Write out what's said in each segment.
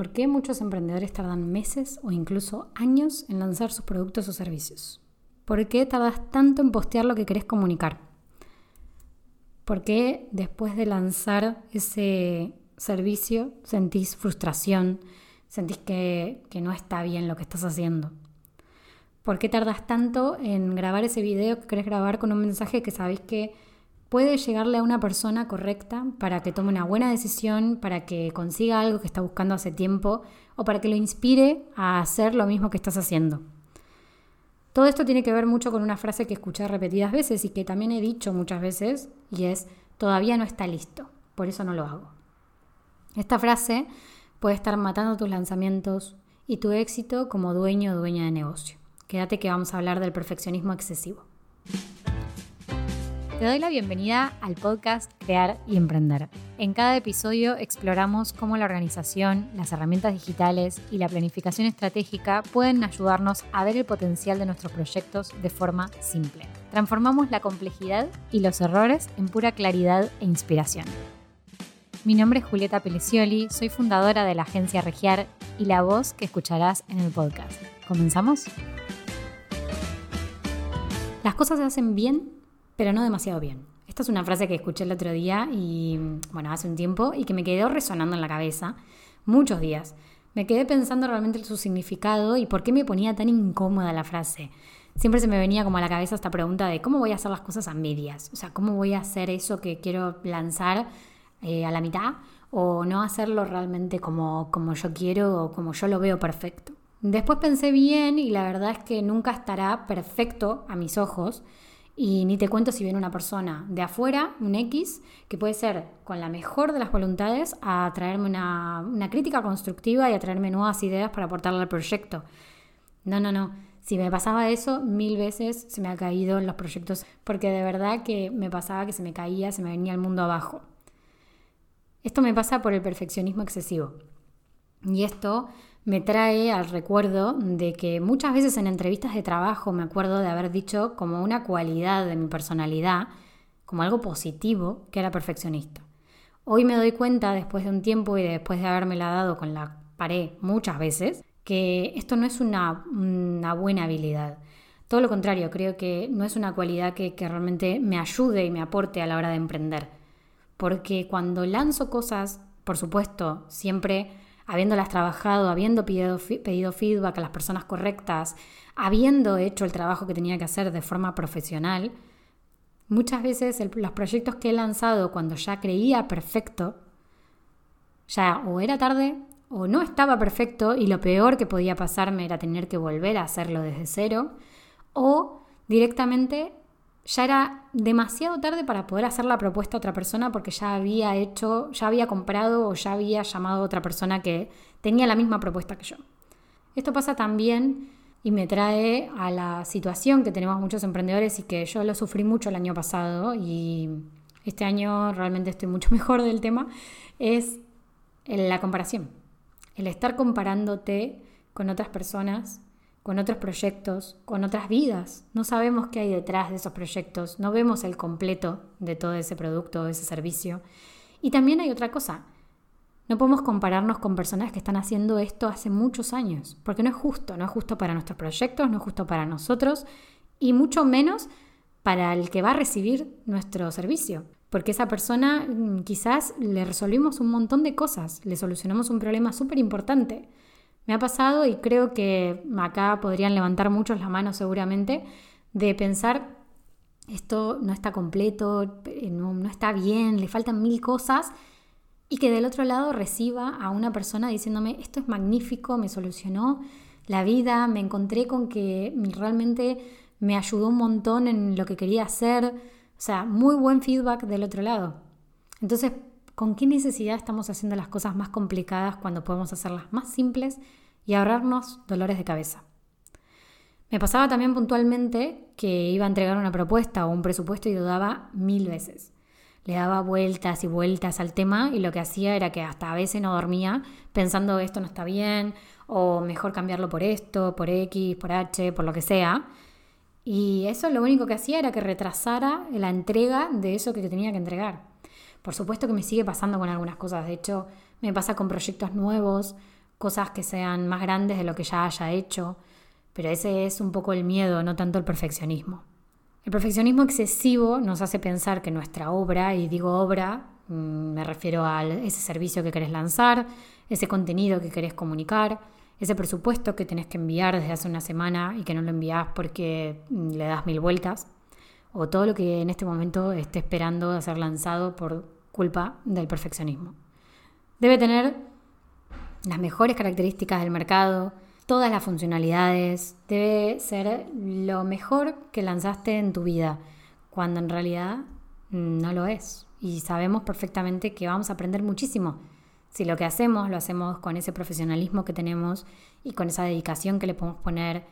¿Por qué muchos emprendedores tardan meses o incluso años en lanzar sus productos o servicios? ¿Por qué tardas tanto en postear lo que querés comunicar? ¿Por qué después de lanzar ese servicio sentís frustración, sentís que, que no está bien lo que estás haciendo? ¿Por qué tardas tanto en grabar ese video que querés grabar con un mensaje que sabés que puede llegarle a una persona correcta para que tome una buena decisión, para que consiga algo que está buscando hace tiempo o para que lo inspire a hacer lo mismo que estás haciendo? Todo esto tiene que ver mucho con una frase que escuché repetidas veces y que también he dicho muchas veces y es, todavía no está listo, por eso no lo hago. Esta frase puede estar matando tus lanzamientos y tu éxito como dueño o dueña de negocio. Quédate que vamos a hablar del perfeccionismo excesivo. Te doy la bienvenida al podcast Crear y Emprender. En cada episodio exploramos cómo la organización, las herramientas digitales y la planificación estratégica pueden ayudarnos a ver el potencial de nuestros proyectos de forma simple. Transformamos la complejidad y los errores en pura claridad e inspiración. Mi nombre es Julieta Pelicioli, soy fundadora de la agencia Regiar y la voz que escucharás en el podcast. ¿Comenzamos? Las cosas se hacen bien, pero no demasiado bien. Esta es una frase que escuché el otro día y, bueno, hace un tiempo y que me quedó resonando en la cabeza muchos días. Me quedé pensando realmente en su significado y por qué me ponía tan incómoda la frase. Siempre se me venía como a la cabeza esta pregunta de cómo voy a hacer las cosas a medias. O sea, cómo voy a hacer eso que quiero lanzar eh, a la mitad o no hacerlo realmente como, como yo quiero o como yo lo veo perfecto. Después pensé bien y la verdad es que nunca estará perfecto a mis ojos. Y ni te cuento si viene una persona de afuera, un X, que puede ser con la mejor de las voluntades a traerme una, una crítica constructiva y a traerme nuevas ideas para aportarle al proyecto. No, no, no. Si me pasaba eso, mil veces se me ha caído en los proyectos, porque de verdad que me pasaba que se me caía, se me venía el mundo abajo. Esto me pasa por el perfeccionismo excesivo. Y esto me trae al recuerdo de que muchas veces en entrevistas de trabajo me acuerdo de haber dicho como una cualidad de mi personalidad, como algo positivo, que era perfeccionista. Hoy me doy cuenta, después de un tiempo y después de haberme la dado con la pared muchas veces, que esto no es una, buena habilidad. Todo lo contrario, creo que no es una cualidad que, que realmente me ayude y me aporte a la hora de emprender. Porque cuando lanzo cosas, por supuesto, siempre habiéndolas trabajado, habiendo pedido, pedido feedback a las personas correctas, habiendo hecho el trabajo que tenía que hacer de forma profesional, muchas veces los proyectos que he lanzado cuando ya creía perfecto, ya o era tarde o no estaba perfecto y lo peor que podía pasarme era tener que volver a hacerlo desde cero, o directamente ya era demasiado tarde para poder hacer la propuesta a otra persona porque ya había hecho, ya había comprado o ya había llamado a otra persona que tenía la misma propuesta que yo. Esto pasa también y me trae a la situación que tenemos muchos emprendedores y que yo lo sufrí mucho el año pasado y este año realmente estoy mucho mejor del tema, es la comparación. El estar comparándote con otras personas con otros proyectos, con otras vidas. No sabemos qué hay detrás de esos proyectos, no vemos el completo de todo ese producto o ese servicio. Y también hay otra cosa, no podemos compararnos con personas que están haciendo esto hace muchos años, porque no es justo, no es justo para nuestros proyectos, no es justo para nosotros y mucho menos para el que va a recibir nuestro servicio. Porque esa persona mm, quizás le resolvimos un montón de cosas, le solucionamos un problema súper importante me ha pasado y creo que acá podrían levantar muchos la mano seguramente de pensar esto no está completo, eh, no, no, está bien, le faltan mil cosas y que del otro lado reciba a una persona diciéndome esto es magnífico, me solucionó la vida, me encontré con que realmente me ayudó un montón en lo que quería hacer, o sea, muy buen feedback del otro lado. Entonces, ¿con qué necesidad estamos haciendo las cosas más complicadas cuando podemos hacerlas más simples y ahorrarnos dolores de cabeza. Me pasaba también puntualmente que iba a entregar una propuesta o un presupuesto y dudaba mil veces. Le daba vueltas y vueltas al tema y lo que hacía era que hasta a veces no dormía pensando esto no está bien o mejor cambiarlo por esto, por X, por H, por lo que sea. Y eso lo único que hacía era que retrasara la entrega de eso que tenía que entregar. Por supuesto que me sigue pasando con algunas cosas. De hecho, me pasa con proyectos nuevos cosas que sean más grandes de lo que ya haya hecho, pero ese es un poco el miedo, no tanto el perfeccionismo. El perfeccionismo excesivo nos hace pensar que nuestra obra, y digo obra, mm, me refiero a ese servicio que querés lanzar, ese contenido que querés comunicar, ese presupuesto que tenés que enviar desde hace una semana y que no lo envías porque mm, le das mil vueltas, o todo lo que en este momento esté esperando a ser lanzado por culpa del perfeccionismo. Debe tener las mejores características del mercado, todas las funcionalidades, debe ser lo mejor que lanzaste en tu vida, cuando en realidad mm, no lo es. Y sabemos perfectamente que vamos a aprender muchísimo si lo que hacemos lo hacemos con ese profesionalismo que tenemos y con esa dedicación que le podemos poner.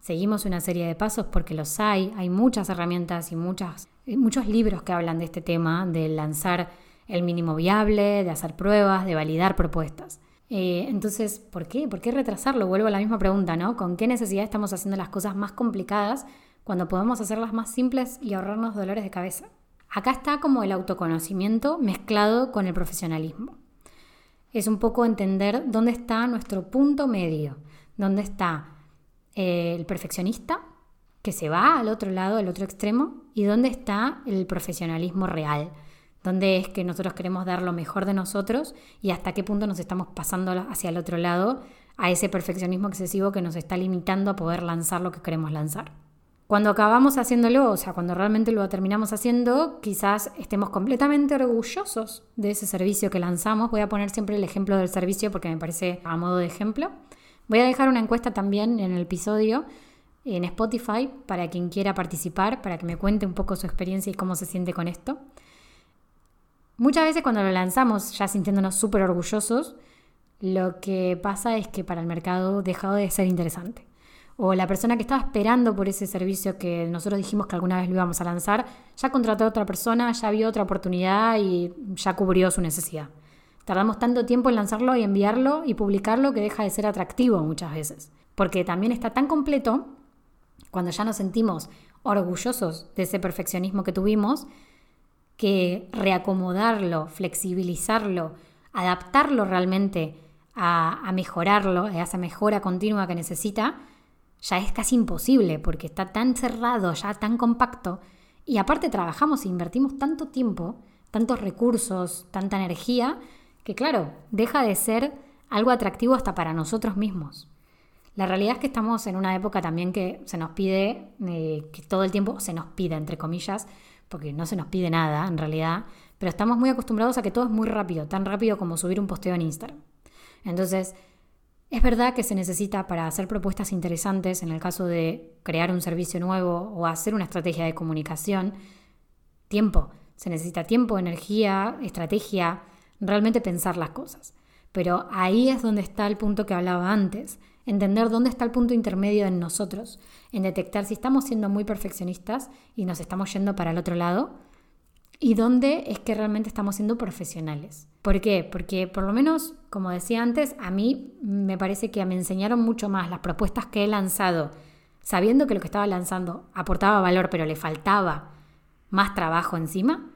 Seguimos una serie de pasos porque los hay, hay muchas herramientas y muchas, muchos libros que hablan de este tema, de lanzar el mínimo viable, de hacer pruebas, de validar propuestas. Eh, entonces, ¿por qué? ¿Por qué retrasarlo? Vuelvo a la misma pregunta, ¿no? ¿Con qué necesidad estamos haciendo las cosas más complicadas cuando podemos hacerlas más simples y ahorrarnos dolores de cabeza? Acá está como el autoconocimiento mezclado con el profesionalismo. Es un poco entender dónde está nuestro punto medio, dónde está eh, el perfeccionista que se va al otro lado, al otro extremo, y dónde está el profesionalismo real dónde es que nosotros queremos dar lo mejor de nosotros y hasta qué punto nos estamos pasando hacia el otro lado, a ese perfeccionismo excesivo que nos está limitando a poder lanzar lo que queremos lanzar. Cuando acabamos haciéndolo, o sea, cuando realmente lo terminamos haciendo, quizás estemos completamente orgullosos de ese servicio que lanzamos. Voy a poner siempre el ejemplo del servicio porque me parece a modo de ejemplo. Voy a dejar una encuesta también en el episodio en Spotify para quien quiera participar, para que me cuente un poco su experiencia y cómo se siente con esto. Muchas veces cuando lo lanzamos ya sintiéndonos súper orgullosos, lo que pasa es que para el mercado dejado de ser interesante. O la persona que estaba esperando por ese servicio que nosotros dijimos que alguna vez lo íbamos a lanzar, ya contrató a otra persona, ya vio otra oportunidad y ya cubrió su necesidad. Tardamos tanto tiempo en lanzarlo y enviarlo y publicarlo que deja de ser atractivo muchas veces. Porque también está tan completo, cuando ya nos sentimos orgullosos de ese perfeccionismo que tuvimos, que reacomodarlo, flexibilizarlo, adaptarlo realmente a, mejorarlo, a esa mejora continua que necesita, ya es casi imposible porque está tan cerrado, ya tan compacto. Y aparte trabajamos e invertimos tanto tiempo, tantos recursos, tanta energía, que claro, deja de ser algo atractivo hasta para nosotros mismos. La realidad es que estamos en una época también que se nos pide, eh, que todo el tiempo se nos pide, entre comillas, porque no se nos pide nada en realidad, pero estamos muy acostumbrados a que todo es muy rápido, tan rápido como subir un posteo en Instagram. Entonces, es verdad que se necesita para hacer propuestas interesantes, en el caso de crear un servicio nuevo o hacer una estrategia de comunicación, tiempo. Se necesita tiempo, energía, estrategia, realmente pensar las cosas. Pero ahí es donde está el punto que hablaba antes, entender dónde está el punto intermedio en nosotros, en detectar si estamos siendo muy perfeccionistas y nos estamos yendo para el otro lado y dónde es que realmente estamos siendo profesionales. ¿Por qué? Porque por lo menos, como decía antes, a mí me parece que me enseñaron mucho más las propuestas que he lanzado, sabiendo que lo que estaba lanzando aportaba valor, pero le faltaba más trabajo encima,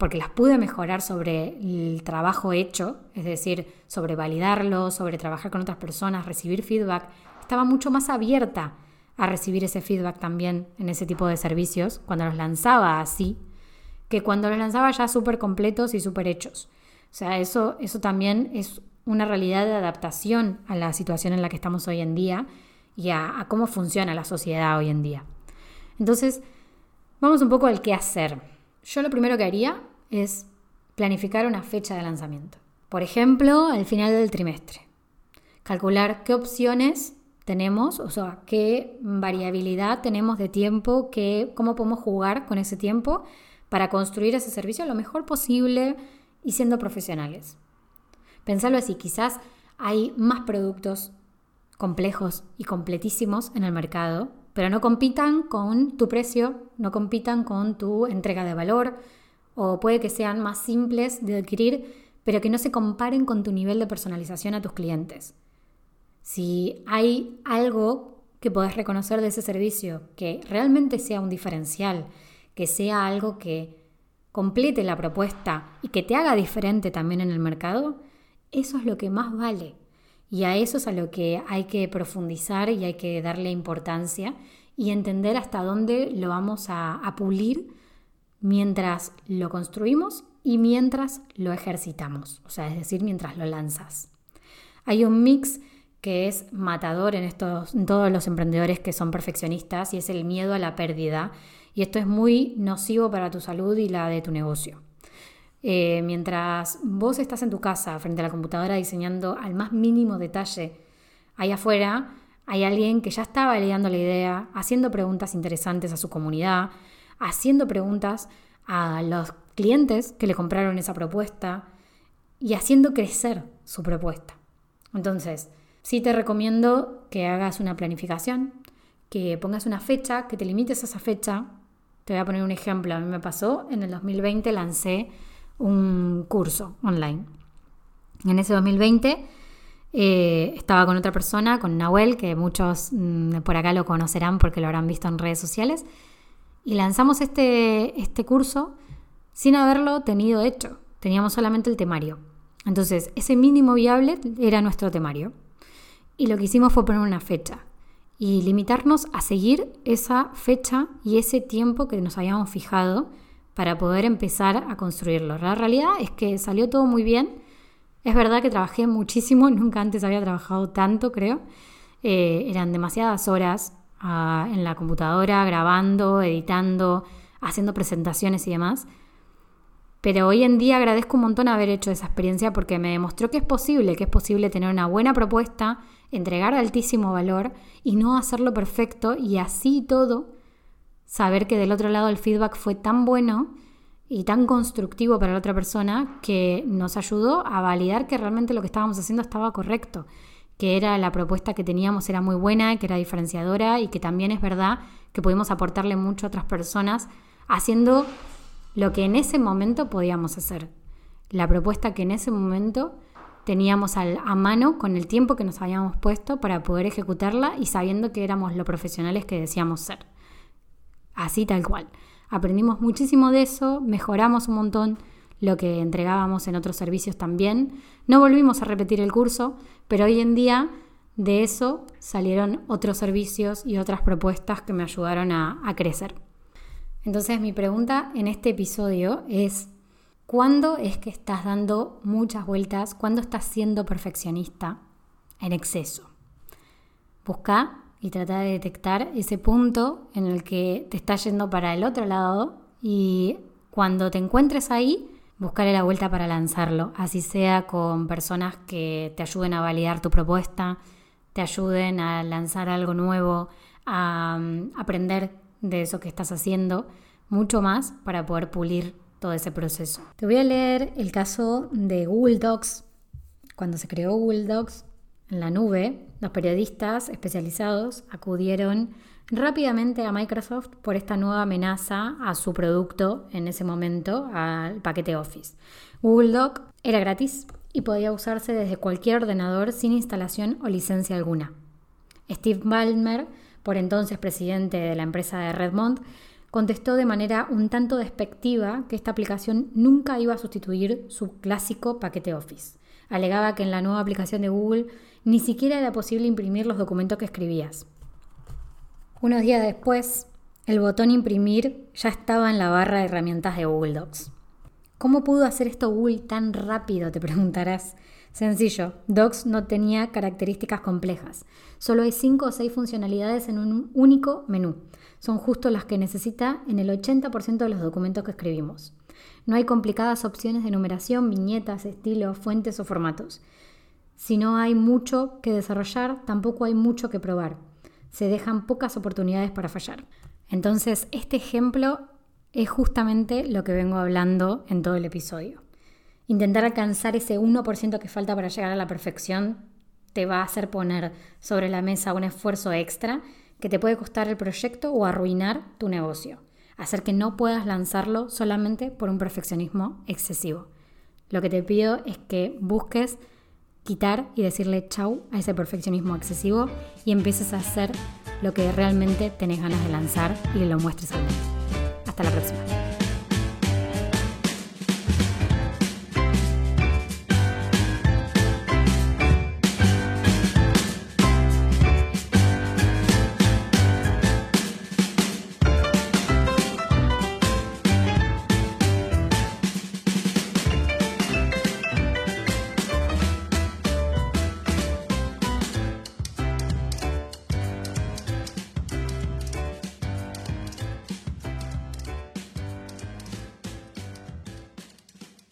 porque las pude mejorar sobre el trabajo hecho, es decir, sobre validarlo, sobre trabajar con otras personas, recibir feedback. Estaba mucho más abierta a recibir ese feedback también en ese tipo de servicios cuando los lanzaba así, que cuando los lanzaba ya súper completos y súper hechos. O sea, eso, eso también es una realidad de adaptación a la situación en la que estamos hoy en día y a, a cómo funciona la sociedad hoy en día. Entonces, vamos un poco al qué hacer. Yo lo primero que haría es planificar una fecha de lanzamiento. Por ejemplo, al final del trimestre. Calcular qué opciones tenemos, o sea, qué variabilidad tenemos de tiempo, qué, cómo podemos jugar con ese tiempo para construir ese servicio lo mejor posible y siendo profesionales. Pensarlo así, quizás hay más productos complejos y completísimos en el mercado, pero no compitan con tu precio, no compitan con tu entrega de valor, o puede que sean más simples de adquirir, pero que no se comparen con tu nivel de personalización a tus clientes. Si hay algo que podés reconocer de ese servicio que realmente sea un diferencial, que sea algo que complete la propuesta y que te haga diferente también en el mercado, eso es lo que más vale. Y a eso es a lo que hay que profundizar y hay que darle importancia y entender hasta dónde lo vamos a, a pulir mientras lo construimos y mientras lo ejercitamos, o sea, es decir, mientras lo lanzas. Hay un mix que es matador en, estos, todos los emprendedores que son perfeccionistas y es el miedo a la pérdida. Y esto es muy nocivo para tu salud y la de tu negocio. Eh, mientras vos estás en tu casa frente a la computadora diseñando al más mínimo detalle, ahí afuera hay alguien que ya está validando la idea, haciendo preguntas interesantes a su comunidad, haciendo preguntas a los clientes que le compraron esa propuesta y haciendo crecer su propuesta. Entonces, sí te recomiendo que hagas una planificación, que pongas una fecha, que te limites a esa fecha. Te voy a poner un ejemplo. A mí me pasó, en el 2020 lancé un curso online. En ese 2020 eh, estaba con otra persona, con Nahuel, que muchos mm, por acá lo conocerán porque lo habrán visto en redes sociales, y lanzamos este, este curso sin haberlo tenido hecho. Teníamos solamente el temario. Entonces, ese mínimo viable era nuestro temario. Y lo que hicimos fue poner una fecha y limitarnos a seguir esa fecha y ese tiempo que nos habíamos fijado para poder empezar a construirlo. La realidad es que salió todo muy bien. Es verdad que trabajé muchísimo, nunca antes había trabajado tanto, creo. Eh, eran demasiadas horas en la computadora, grabando, editando, haciendo presentaciones y demás. Pero hoy en día agradezco un montón haber hecho esa experiencia porque me demostró que es posible, que es posible tener una buena propuesta, entregar altísimo valor y no hacerlo perfecto y así todo, saber que del otro lado el feedback fue tan bueno y tan constructivo para la otra persona que nos ayudó a validar que realmente lo que estábamos haciendo estaba correcto, que era la propuesta que teníamos era muy buena, que era diferenciadora y que también es verdad que pudimos aportarle mucho a otras personas haciendo lo que en ese momento podíamos hacer, la propuesta que en ese momento teníamos a mano con el tiempo que nos habíamos puesto para poder ejecutarla y sabiendo que éramos los profesionales que decíamos ser. Así tal cual. Aprendimos muchísimo de eso, mejoramos un montón lo que entregábamos en otros servicios también. No volvimos a repetir el curso, pero hoy en día de eso salieron otros servicios y otras propuestas que me ayudaron a, crecer. Entonces mi pregunta en este episodio es, ¿cuándo es que estás dando muchas vueltas? ¿Cuándo estás siendo perfeccionista en exceso? Busca y trata de detectar ese punto en el que te estás yendo para el otro lado y cuando te encuentres ahí, buscarle la vuelta para lanzarlo, así sea con personas que te ayuden a validar tu propuesta, te ayuden a lanzar algo nuevo, a mm, aprender de eso que estás haciendo, mucho más para poder pulir todo ese proceso. Te voy a leer el caso de Google Docs. Cuando se creó Google Docs en la nube, los periodistas especializados acudieron rápidamente a Microsoft por esta nueva amenaza a su producto en ese momento, al paquete Office. Google Doc era gratis y podía usarse desde cualquier ordenador sin instalación o licencia alguna. Steve Ballmer por entonces presidente de la empresa de Redmond, contestó de manera un tanto despectiva que esta aplicación nunca iba a sustituir su clásico paquete Office. Alegaba que en la nueva aplicación de Google ni siquiera era posible imprimir los documentos que escribías. Unos días después, el botón imprimir ya estaba en la barra de herramientas de Google Docs. ¿Cómo pudo hacer esto Google tan rápido? Te preguntarás. Sencillo, Docs no tenía características complejas. Solo hay 5 o 6 funcionalidades en un único menú. Son justo las que necesita en el 80% de los documentos que escribimos. No hay complicadas opciones de numeración, viñetas, estilos, fuentes o formatos. Si no hay mucho que desarrollar, tampoco hay mucho que probar. Se dejan pocas oportunidades para fallar. Entonces, este ejemplo es justamente lo que vengo hablando en todo el episodio. Intentar alcanzar ese 1% que falta para llegar a la perfección te va a hacer poner sobre la mesa un esfuerzo extra que te puede costar el proyecto o arruinar tu negocio. Hacer que no puedas lanzarlo solamente por un perfeccionismo excesivo. Lo que te pido es que busques quitar y decirle chau a ese perfeccionismo excesivo y empieces a hacer lo que realmente tenés ganas de lanzar y lo muestres al mundo. Hasta la próxima.